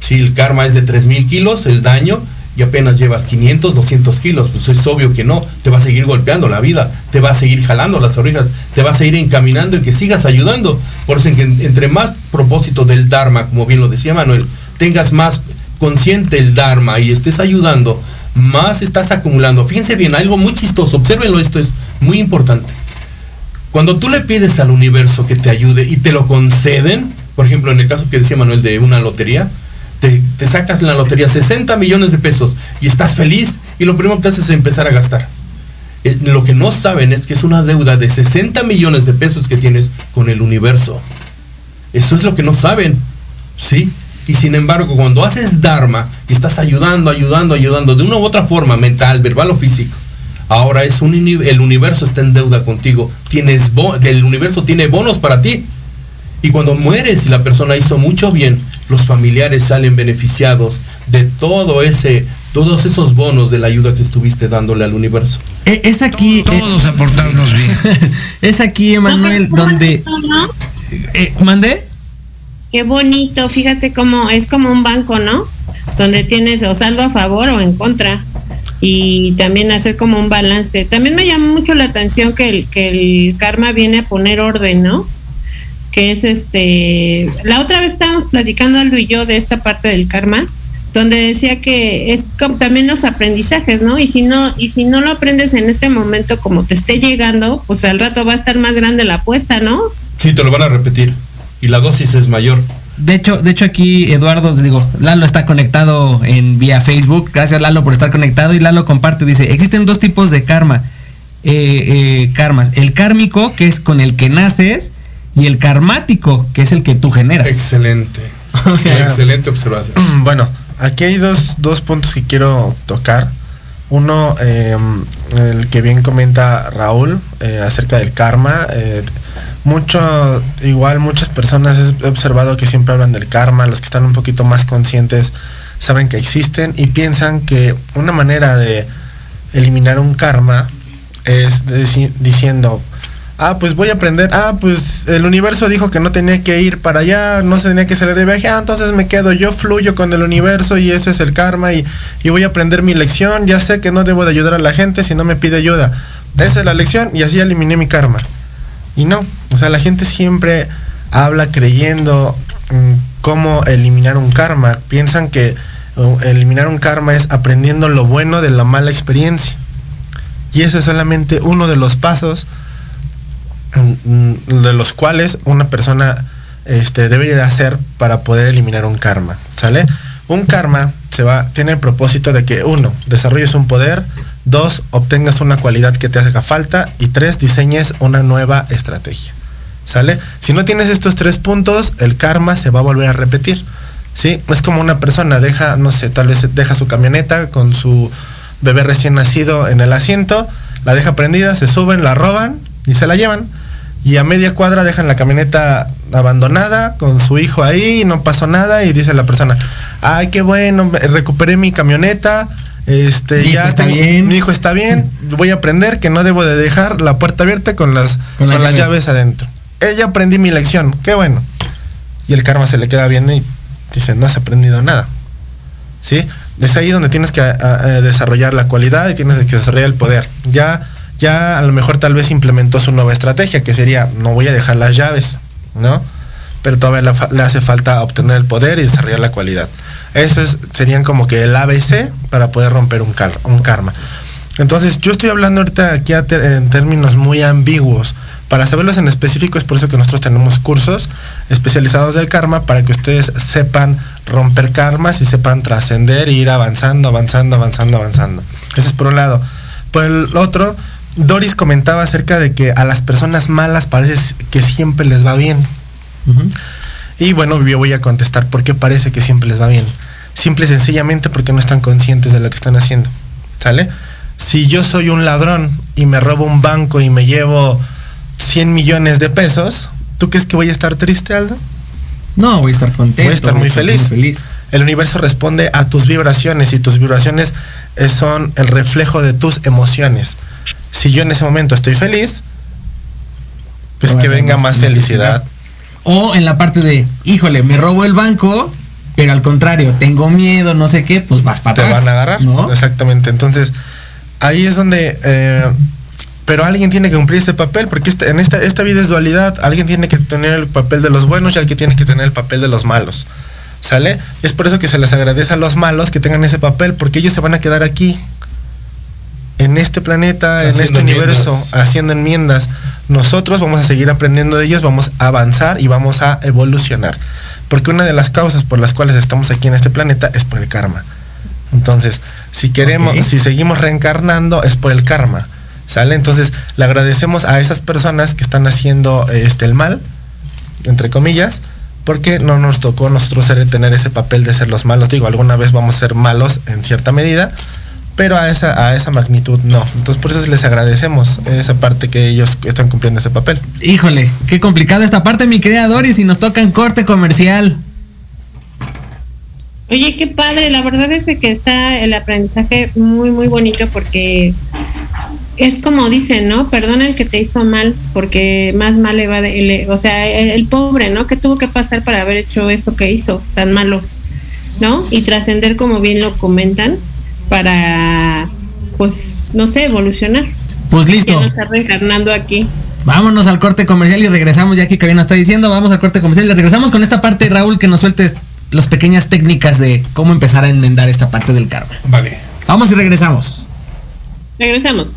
Si el karma es de 3000 kilos, el daño y apenas llevas 500, 200 kilos, pues es obvio que no, te va a seguir golpeando la vida, te va a seguir jalando las orejas, te va a seguir encaminando y que sigas ayudando. Por eso, entre más propósito del Dharma, como bien lo decía Manuel, tengas más consciente el Dharma y estés ayudando, más estás acumulando. Fíjense bien, algo muy chistoso, observenlo, esto es muy importante. Cuando tú le pides al universo que te ayude y te lo conceden, por ejemplo, en el caso que decía Manuel de una lotería, te, sacas en la lotería 60 millones de pesos y estás feliz y lo primero que haces es empezar a gastar. Eh, lo que no saben es que es una deuda de 60 millones de pesos que tienes con el universo. Eso es lo que no saben. ¿Sí? Y sin embargo, cuando haces Dharma y estás ayudando, ayudando, ayudando de una u otra forma, mental, verbal o físico, ahora es un el universo está en deuda contigo. Tienes el universo tiene bonos para ti. Y cuando mueres y la persona hizo mucho bien, los familiares salen beneficiados de todo ese, todos esos bonos de la ayuda que estuviste dándole al universo. E, es aquí. Todos aportarnos bien. es aquí, Emanuel, donde. Eh, ¿Mandé? Qué bonito, fíjate cómo es como un banco, ¿no? Donde tienes o saldo a favor o en contra. Y también hacer como un balance. También me llama mucho la atención que el, que el karma viene a poner orden, ¿no? que es este, la otra vez estábamos platicando Aldo y yo de esta parte del karma, donde decía que es como también los aprendizajes, ¿no? Y si no, y si no lo aprendes en este momento como te esté llegando, pues al rato va a estar más grande la apuesta, ¿no? Sí, te lo van a repetir. Y la dosis es mayor. De hecho, de hecho aquí Eduardo, digo, Lalo está conectado en vía Facebook. Gracias Lalo por estar conectado. Y Lalo comparte, dice, existen dos tipos de karma. Eh, eh, karmas. El kármico, que es con el que naces, y el karmático, que es el que tú generas. Excelente. Excelente observación. Bueno, aquí hay dos, puntos que quiero tocar. Uno, em, el que bien comenta Raúl eh, acerca del karma. Eh, mucho, igual muchas personas he observado que siempre hablan del karma, los que están un poquito más conscientes saben que existen y piensan que una manera de eliminar un karma es diciendo, ah, pues voy a aprender, ah, pues el universo dijo que no tenía que ir para allá, no se tenía que salir de viaje, ah, entonces me quedo, yo fluyo con el universo y ese es el karma y, voy a aprender mi lección, ya sé que no debo de ayudar a la gente si no me pide ayuda. Esa es la lección y así eliminé mi karma. Y no, o sea, la gente siempre habla creyendo mm, cómo eliminar un karma. Piensan que eliminar un karma es aprendiendo lo bueno de la mala experiencia. Y ese es solamente uno de los pasos de los cuales una persona este, debe de hacer para poder eliminar un karma. ¿Sale? Un karma se va, tiene el propósito de que uno, desarrolles un poder, dos, obtengas una cualidad que te haga falta y tres, diseñes una nueva estrategia. ¿Sale? Si no tienes estos tres puntos, el karma se va a volver a repetir. ¿Sí? Es como una persona deja, no sé, tal vez deja su camioneta con su bebé recién nacido en el asiento, la deja prendida, se suben, la roban y se la llevan y a media cuadra dejan la camioneta abandonada con su hijo ahí, no pasó nada y dice la persona, ay, qué bueno, recuperé mi camioneta, este, mi ya está bien. mi hijo está bien, voy a aprender que no debo de dejar la puerta abierta con las, con, las, llaves. adentro. Ella aprendí mi lección, qué bueno. Y el karma se le queda bien y dice, no has aprendido nada. ¿Sí? Es ahí donde tienes que desarrollar la cualidad y tienes que desarrollar el poder. Ya ya a lo mejor tal vez implementó su nueva estrategia, que sería, no voy a dejar las llaves, ¿no? Pero todavía le, hace falta obtener el poder y desarrollar la cualidad. Eso es, serían como que el ABC para poder romper un, un karma. Entonces, yo estoy hablando ahorita aquí en términos muy ambiguos, Para saberlos en específico es por eso que nosotros tenemos cursos especializados del karma para que ustedes sepan romper karmas y sepan trascender e ir avanzando, avanzando, avanzando, avanzando. Ese es por un lado. Por el otro, Doris comentaba acerca de que a las personas malas parece que siempre les va bien. Y bueno, yo voy a contestar por qué parece que siempre les va bien. Simple y sencillamente porque no están conscientes de lo que están haciendo. ¿Sale? Si yo soy un ladrón y me robo un banco y me llevo 100 millones de pesos, ¿tú crees que voy a estar triste, Aldo? No, voy a estar contento. Voy a estar muy feliz. Muy feliz. El universo responde a tus vibraciones y tus vibraciones son el reflejo de tus emociones. Si yo en ese momento estoy feliz, pues Te que venga más más felicidad. O en la parte de, híjole, me robo el banco, pero al contrario, tengo miedo, no sé qué, pues vas para Te atrás. van a agarrar. ¿no? Exactamente. Entonces, ahí es donde... eh, pero alguien tiene que cumplir ese papel, porque esta- en esta, esta vida es dualidad. Alguien tiene que tener el papel de los buenos y alguien tiene que tener el papel de los malos. ¿Sale? Es por eso que se les agradece a los malos que tengan ese papel, porque ellos se van a quedar aquí, en este planeta, en este universo, haciendo enmiendas. Nosotros vamos a seguir aprendiendo de ellos, vamos a avanzar y vamos a evolucionar. Porque una de las causas por las cuales estamos aquí en este planeta es por el karma. Entonces, si queremos, si seguimos reencarnando es por el karma. ¿Sale? Entonces, le agradecemos a esas personas que están haciendo este el mal, entre comillas, porque no nos tocó a nosotros ser- tener ese papel de ser los malos. Digo, alguna vez vamos a ser malos en cierta medida, pero a esa, a esa magnitud no. Entonces, por eso les agradecemos esa parte que ellos están cumpliendo ese papel. Híjole, qué complicada esta parte, mi querida Doris, y nos toca en corte comercial. Oye, qué padre, la verdad es que está el aprendizaje muy, muy bonito porque es como dicen, ¿no? Perdona el que te hizo mal, porque más mal le va, de, le- o sea, el, el pobre, ¿no? Que tuvo que pasar para haber hecho eso que hizo, tan malo, ¿no? Y trascender, como bien lo comentan, para, pues, no sé, evolucionar. Pues Ya listo, no estar reencarnando aquí. vámonos al corte comercial y regresamos, ya que Karen nos está diciendo, vamos al corte comercial y regresamos con esta parte, Raúl, que nos sueltes las pequeñas técnicas de cómo empezar a enmendar esta parte del karma. Vale. Vamos y regresamos. Regresamos.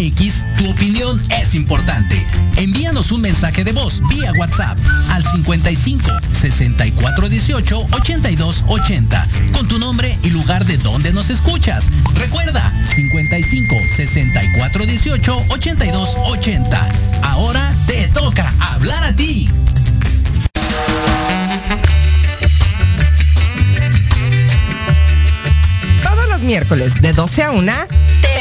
MX, tu opinión es importante. Envíanos un mensaje de voz vía WhatsApp al 55 64 18 82 80 con tu nombre y lugar de donde nos escuchas. Recuerda 55 64 18 82 80. Ahora te toca hablar a ti. Todos los miércoles de 12 a 1,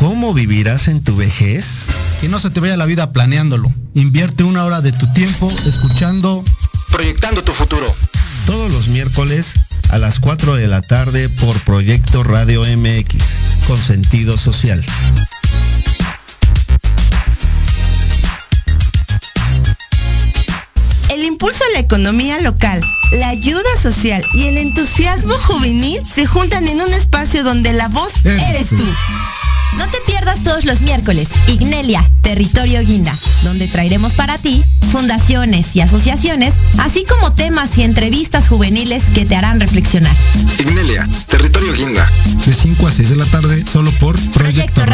cómo vivirás en tu vejez? Que no se te vaya la vida planeándolo. Invierte una hora de tu tiempo escuchando Proyectando tu futuro. Todos los miércoles a las 4 de la tarde por Proyecto Radio MX, con sentido social. El impulso a la economía local, la ayuda social y el entusiasmo juvenil se juntan en un espacio donde la voz Eres eres tú. No te pierdas todos los miércoles Ignelia, Territorio Guinda, donde traeremos para ti fundaciones y asociaciones, así como temas y entrevistas juveniles que te harán reflexionar. Ignelia, Territorio Guinda. de 5 a 6 de la tarde solo por Proyecto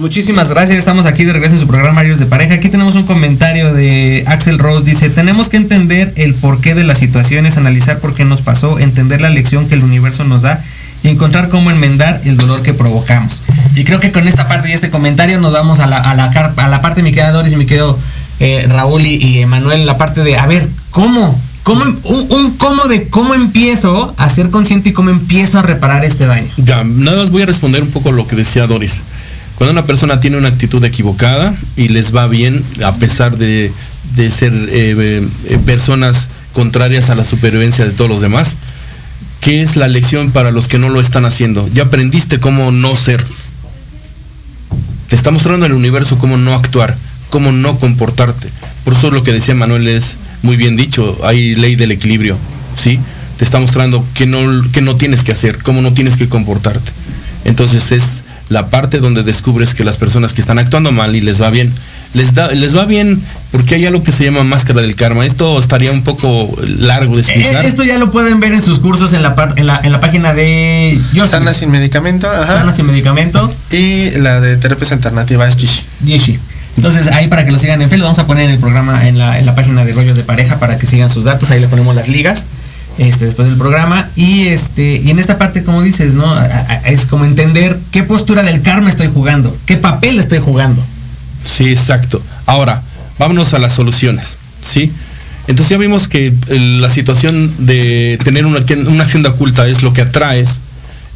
Muchísimas gracias, estamos aquí de regreso en su programa Marios de Pareja. Aquí tenemos un comentario de Axel Rose, dice, tenemos que entender el porqué de las situaciones, analizar por qué nos pasó, entender la lección que el universo nos da y encontrar cómo enmendar el dolor que provocamos. Y creo que con esta parte y este comentario nos vamos a la, a la, a la parte, mi querido Doris mi querido eh, Raúl y, y Emanuel, la parte de, a ver, ¿cómo? ¿Cómo, un, un, cómo de cómo empiezo a ser consciente y cómo empiezo a reparar este daño. Ya, nada más voy a responder un poco lo que decía Doris. Cuando una persona tiene una actitud equivocada y les va bien, a pesar de, de ser eh, eh, personas contrarias a la supervivencia de todos los demás, ¿qué es la lección para los que no lo están haciendo? Ya aprendiste cómo no ser. Te está mostrando el universo cómo no actuar, cómo no comportarte. Por eso lo que decía Manuel es muy bien dicho, hay ley del equilibrio, ¿sí? Te está mostrando que no, que no tienes que hacer, cómo no tienes que comportarte. Entonces es la parte donde descubres que las personas que están actuando mal y les va bien, les, da, les va bien porque hay algo que se llama máscara del karma. Esto estaría un poco largo de explicar. Esto ya lo pueden ver en sus cursos en la, en la, en la página de Yo Sana sin medicamento. Ajá. Sana sin medicamento. Y la de terapias alternativas Yishi. Yishi. Entonces ahí para que lo sigan en Facebook, vamos a poner en el programa, en la, en la página de rollos de pareja para que sigan sus datos, ahí le ponemos las ligas. Este, después del programa. Y este y en esta parte como dices no es como entender qué postura del karma estoy jugando qué papel estoy jugando. Sí exacto. Ahora vámonos a las soluciones sí entonces ya vimos que la situación de tener una, una agenda oculta es lo que atraes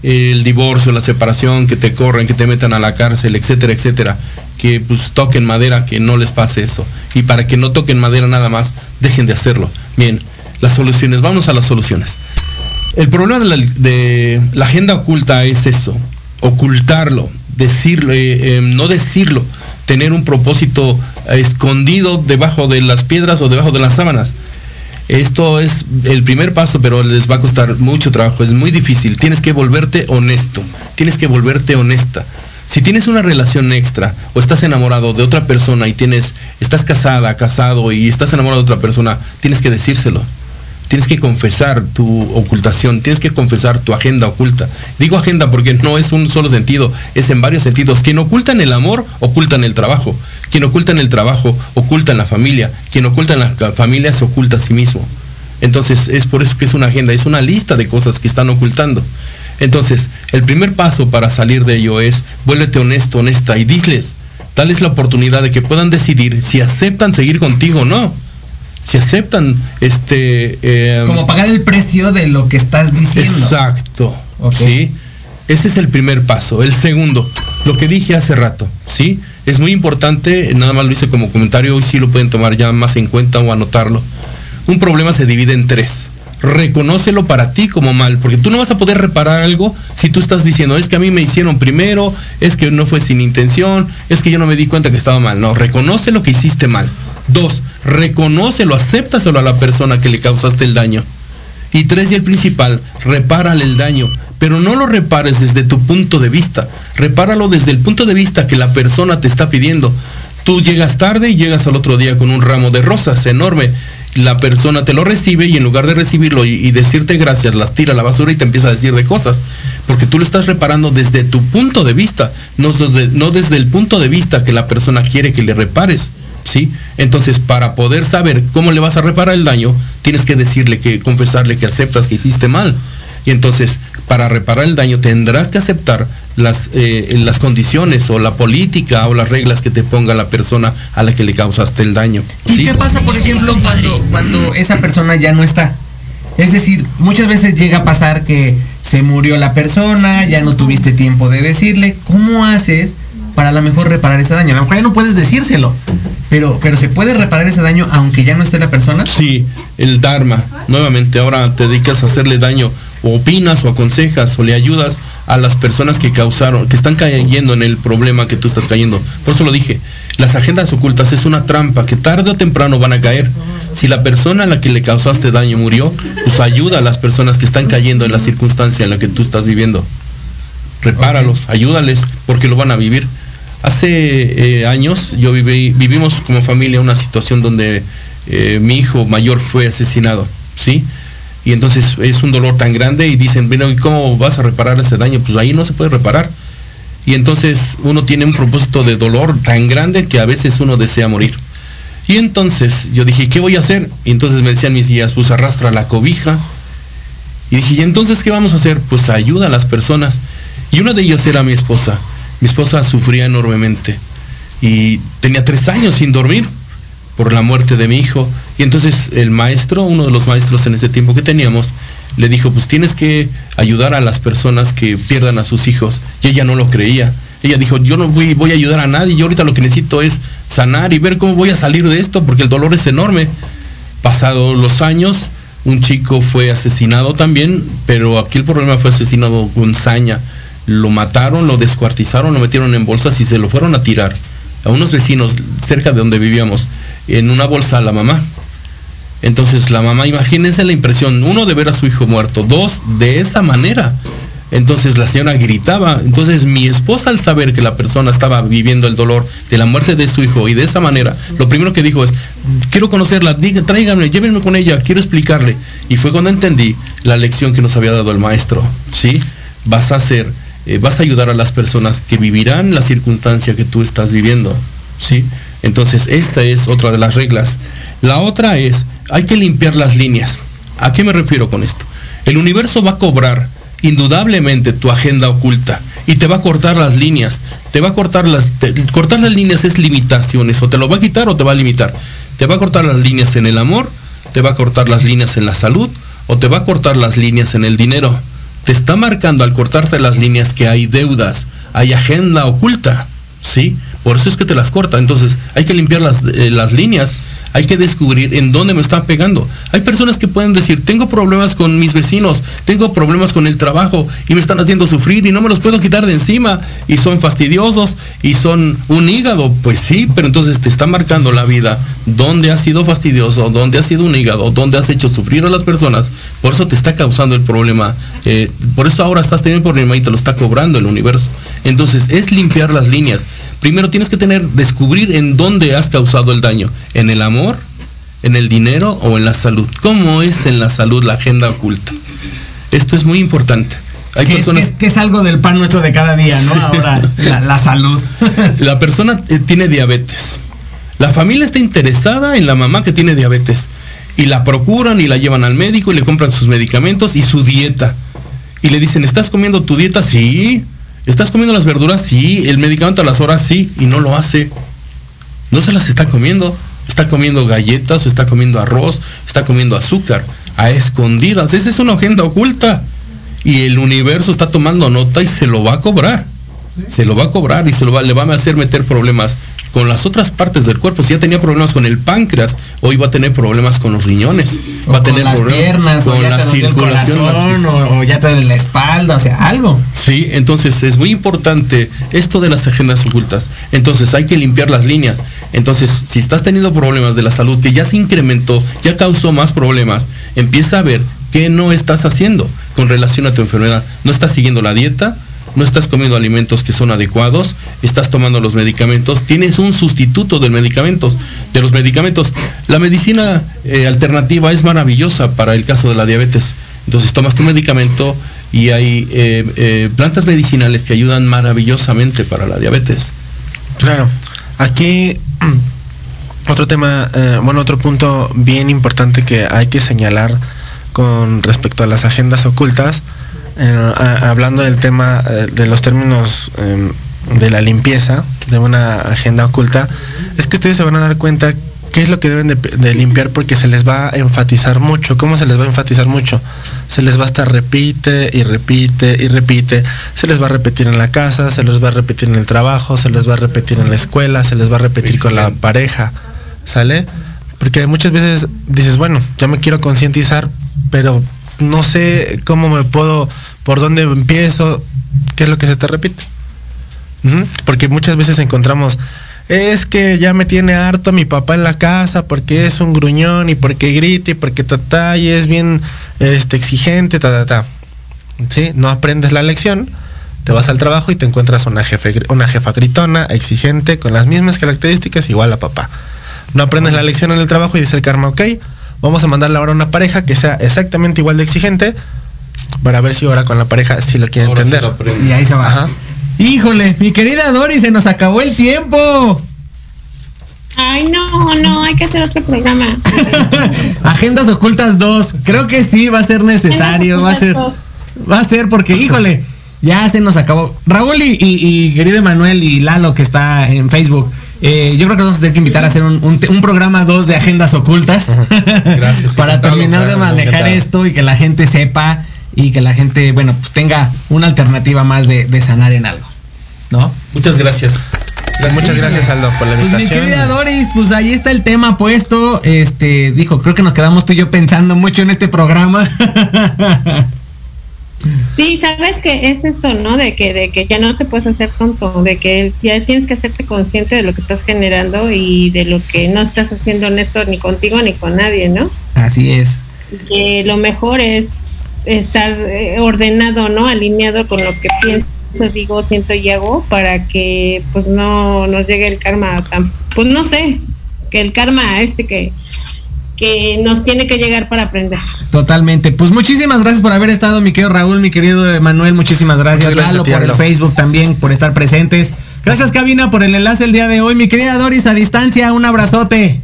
el divorcio la separación que te corren que te metan a la cárcel etcétera etcétera que pues toquen madera, que no les pase eso. Y para que no toquen madera nada más, dejen de hacerlo. Bien, las soluciones, vamos a las soluciones. El problema de la, agenda oculta es eso, ocultarlo, decirlo, eh, eh, no decirlo, tener un propósito escondido debajo de las piedras o debajo de las sábanas. Esto es el primer paso, pero les va a costar mucho trabajo, es muy difícil. Tienes que volverte honesto, tienes que volverte honesta. Si tienes una relación extra o estás enamorado de otra persona y tienes, estás casada, casado y estás enamorado de otra persona, tienes que decírselo. Tienes que confesar tu ocultación, tienes que confesar tu agenda oculta. Digo agenda porque no es un solo sentido, es en varios sentidos. Quien oculta en el amor, oculta en el trabajo. Quien oculta en el trabajo, oculta en la familia. Quien oculta en la familia, se oculta a sí mismo. Entonces es por eso que es una agenda, es una lista de cosas que están ocultando. Entonces, el primer paso para salir de ello es, vuélvete honesto, honesta y diles, dales la oportunidad de que puedan decidir si aceptan seguir contigo o no. Si aceptan este... Eh, Como pagar el precio de lo que estás diciendo. Exacto. Okay. ¿Sí? Ese es el primer paso. El segundo, lo que dije hace rato, ¿sí? Es muy importante, nada más lo hice como comentario, hoy sí lo pueden tomar ya más en cuenta o anotarlo. Un problema se divide en tres reconócelo para ti como mal, porque tú no vas a poder reparar algo si tú estás diciendo, es que a mí me hicieron primero, es que no fue sin intención, es que yo no me di cuenta que estaba mal. No, reconoce lo que hiciste mal. Dos, reconócelo, acéptaselo a la persona que le causaste el daño. Y tres, y el principal, repárale el daño, pero no lo repares desde tu punto de vista, repáralo desde el punto de vista que la persona te está pidiendo. Tú llegas tarde y llegas al otro día con un ramo de rosas enorme la persona te lo recibe y en lugar de recibirlo y, y, decirte gracias, las tira a la basura y te empieza a decir de cosas. Porque tú lo estás reparando desde tu punto de vista, no, no desde el punto de vista que la persona quiere que le repares. ¿Sí? Entonces, para poder saber cómo le vas a reparar el daño, tienes que decirle que, confesarle que aceptas que hiciste mal. Y entonces, para reparar el daño, tendrás que aceptar las, eh, las condiciones o la política o las reglas que te ponga la persona a la que le causaste el daño. ¿Y ¿sí? qué pasa, por ejemplo, cuando, cuando esa persona ya no está? Es decir, muchas veces llega a pasar que se murió la persona, ya no tuviste tiempo de decirle. ¿Cómo haces para a lo mejor reparar ese daño? A lo mejor ya no puedes decírselo, pero, pero ¿se puede reparar ese daño aunque ya no esté la persona? Sí, el Dharma. Nuevamente, ahora te dedicas a hacerle daño o opinas o aconsejas o le ayudas a las personas que causaron, que están cayendo en el problema que tú estás cayendo. Por eso lo dije, las agendas ocultas es una trampa que tarde o temprano van a caer. Si la persona a la que le causaste daño murió, pues ayuda a las personas que están cayendo en la circunstancia en la que tú estás viviendo. Repáralos, ayúdales, porque lo van a vivir. Hace eh, años yo viví, vivimos como familia una situación donde eh, mi hijo mayor fue asesinado, ¿sí? y entonces es un dolor tan grande y dicen, bueno, ¿y cómo vas a reparar ese daño? Pues ahí no se puede reparar. Y entonces uno tiene un propósito de dolor tan grande que a veces uno desea morir. Y entonces yo dije, ¿qué voy a hacer? Y entonces me decían mis guías, pues arrastra la cobija. Y dije, ¿y entonces qué vamos a hacer? Pues ayuda a las personas. Y uno de ellos era mi esposa. Mi esposa sufría enormemente. Y tenía tres años sin dormir por la muerte de mi hijo. Y entonces el maestro, uno de los maestros en ese tiempo que teníamos, le dijo, pues tienes que ayudar a las personas que pierdan a sus hijos. Y ella no lo creía. Ella dijo, yo no voy, a ayudar a nadie, yo ahorita lo que necesito es sanar y ver cómo voy a salir de esto, porque el dolor es enorme. Pasados los años, un chico fue asesinado también, pero aquí el problema fue asesinado con saña. Lo mataron, lo descuartizaron, lo metieron en bolsas y se lo fueron a tirar a unos vecinos cerca de donde vivíamos, en una bolsa a la mamá. Entonces la mamá, imagínense la impresión, uno de ver a su hijo muerto, dos de esa manera. Entonces la señora gritaba. Entonces mi esposa al saber que la persona estaba viviendo el dolor de la muerte de su hijo y de esa manera, lo primero que dijo es, quiero conocerla, tráiganme, llévenme con ella, quiero explicarle. Y fue cuando entendí la lección que nos había dado el maestro. ¿Sí? Vas a hacer, eh, vas a ayudar a las personas que vivirán la circunstancia que tú estás viviendo. ¿Sí? Entonces esta es otra de las reglas. La otra es, hay que limpiar las líneas. ¿A qué me refiero con esto? El universo va a cobrar indudablemente tu agenda oculta y te va a cortar las líneas. Te va a cortar las cortar las líneas es limitaciones, o te lo va a quitar o te va a limitar. Te va a cortar las líneas en el amor, te va a cortar las líneas en la salud o te va a cortar las líneas en el dinero. Te está marcando al cortarse las líneas que hay deudas, hay agenda oculta, ¿sí? Por eso es que te las corta. Entonces, hay que limpiar las, eh, las líneas hay que descubrir en dónde me está pegando. Hay personas que pueden decir, tengo problemas con mis vecinos, tengo problemas con el trabajo y me están haciendo sufrir y no me los puedo quitar de encima y son fastidiosos y son un hígado. Pues sí, pero entonces te está marcando la vida dónde has sido fastidioso, dónde has sido un hígado, dónde has hecho sufrir a las personas. Por eso te está causando el problema. Eh, por eso ahora estás teniendo un problema y te lo está cobrando el universo. Entonces es limpiar las líneas primero tienes que tener, descubrir en dónde has causado el daño. ¿En el amor, en el dinero o en la salud? ¿Cómo es en la salud la agenda oculta? Esto es muy importante. Hay que, personas... es, algo del pan nuestro de cada día, ¿no? Ahora, la, salud. la persona eh, tiene diabetes. La familia está interesada en la mamá que tiene diabetes. Y la procuran y la llevan al médico y le compran sus medicamentos y su dieta. Y le dicen, ¿estás comiendo tu dieta? Sí. ¿Estás comiendo las verduras? Sí. ¿El medicamento a las horas? Sí. Y no lo hace. No se las está comiendo. Está comiendo galletas, está comiendo arroz, está comiendo azúcar. A escondidas. Esa es una agenda oculta. Y el universo está tomando nota y se lo va a cobrar. Se lo va a cobrar y se lo le va a hacer meter problemas con las otras partes del cuerpo. Si ya tenía problemas con el páncreas, hoy va a tener problemas con los riñones, va a tener las piernas, con la circulación, o, ya te la espalda, o sea, algo. Sí, entonces es muy importante esto de las agendas ocultas. Entonces hay que limpiar las líneas. Entonces, si estás teniendo problemas de la salud que ya se incrementó, ya causó más problemas, empieza a ver qué no estás haciendo con relación a tu enfermedad. No estás siguiendo la dieta, no estás comiendo alimentos que son adecuados, estás tomando los medicamentos, tienes un sustituto medicamentos, de los medicamentos. La medicina eh, alternativa es maravillosa para el caso de la diabetes. Entonces tomas tu medicamento y hay eh, eh, plantas medicinales que ayudan maravillosamente para la diabetes. Claro. Aquí otro tema, bueno, otro punto bien importante que hay que señalar con respecto a las agendas ocultas eh, hablando del tema eh, de los términos em, de la limpieza de una agenda oculta, es que ustedes se van a dar cuenta qué es lo que deben de, limpiar porque se les va a enfatizar mucho. ¿Cómo se les va a enfatizar mucho? Se les va a estar repite y repite y repite. Se les va a repetir en la casa, se les va a repetir en el trabajo, se les va a repetir en la escuela, se les va a repetir con la pareja. ¿Sale? Porque muchas veces dices, bueno, ya me quiero concientizar, pero no sé cómo me puedo, por dónde empiezo, qué es lo que se te repite. Porque muchas veces encontramos, es que ya me tiene harto mi papá en la casa porque es un gruñón y porque grita y porque tata y es bien este, exigente, ta, ta, ta. ¿Sí? No aprendes la lección, te vas al trabajo y te encuentras una, jefe, una jefa gritona, exigente, con las mismas características, igual a papá. No aprendes la lección en el trabajo y dice el karma, ok, Vamos a mandarle ahora a una pareja que sea exactamente igual de exigente para ver si ahora con la pareja si lo quiere entender. y ahí se va. Híjole, mi querida Dori, se nos acabó el tiempo. Ay, no, no, hay que hacer otro programa. Agendas ocultas 2. Creo que sí, va a ser necesario. Va a ser. Va a ser porque, híjole, ya se nos acabó. Raúl y, y, querido Emanuel y Lalo, que está en Facebook. Eh, yo creo que vamos a tener que invitar a hacer un, un, programa 2 de agendas ocultas. Gracias. para terminar de manejar esto y que la gente sepa y que la gente, bueno, pues tenga una alternativa más de, de sanar en algo. ¿No? Muchas gracias. Muchas gracias, Aldo, por la invitación. Pues mi querida Doris, pues ahí está el tema puesto. Este, dijo, creo que nos quedamos tú y yo pensando mucho en este programa. Sí, sabes que es esto, ¿no? De que, de que ya no te puedes hacer tonto, de que ya tienes que hacerte consciente de lo que estás generando y de lo que no estás haciendo honesto ni contigo ni con nadie, ¿no? Así es. Que lo mejor es estar eh, ordenado, ¿no? Alineado con lo que piensas digo, siento y hago para que pues no nos llegue el karma tan, pues no sé, que el karma este que que nos tiene que llegar para aprender. Totalmente. Pues muchísimas gracias por haber estado, mi querido Raúl, mi querido Manuel, muchísimas gracias. gracias por el Facebook también, por estar presentes. Gracias, Cabina, por el enlace el día de hoy. Mi querida Doris, a distancia, un abrazote.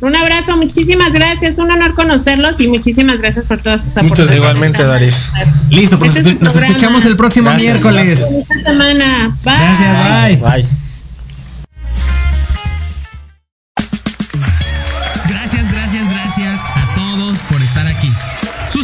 Un abrazo, muchísimas gracias, un honor conocerlos y muchísimas gracias por todas sus aportaciones. Muchas igualmente, Doris. Listo, pues este nos, escuchamos el próximo miércoles. Esta semana. Bye. Gracias, bye. Gracias,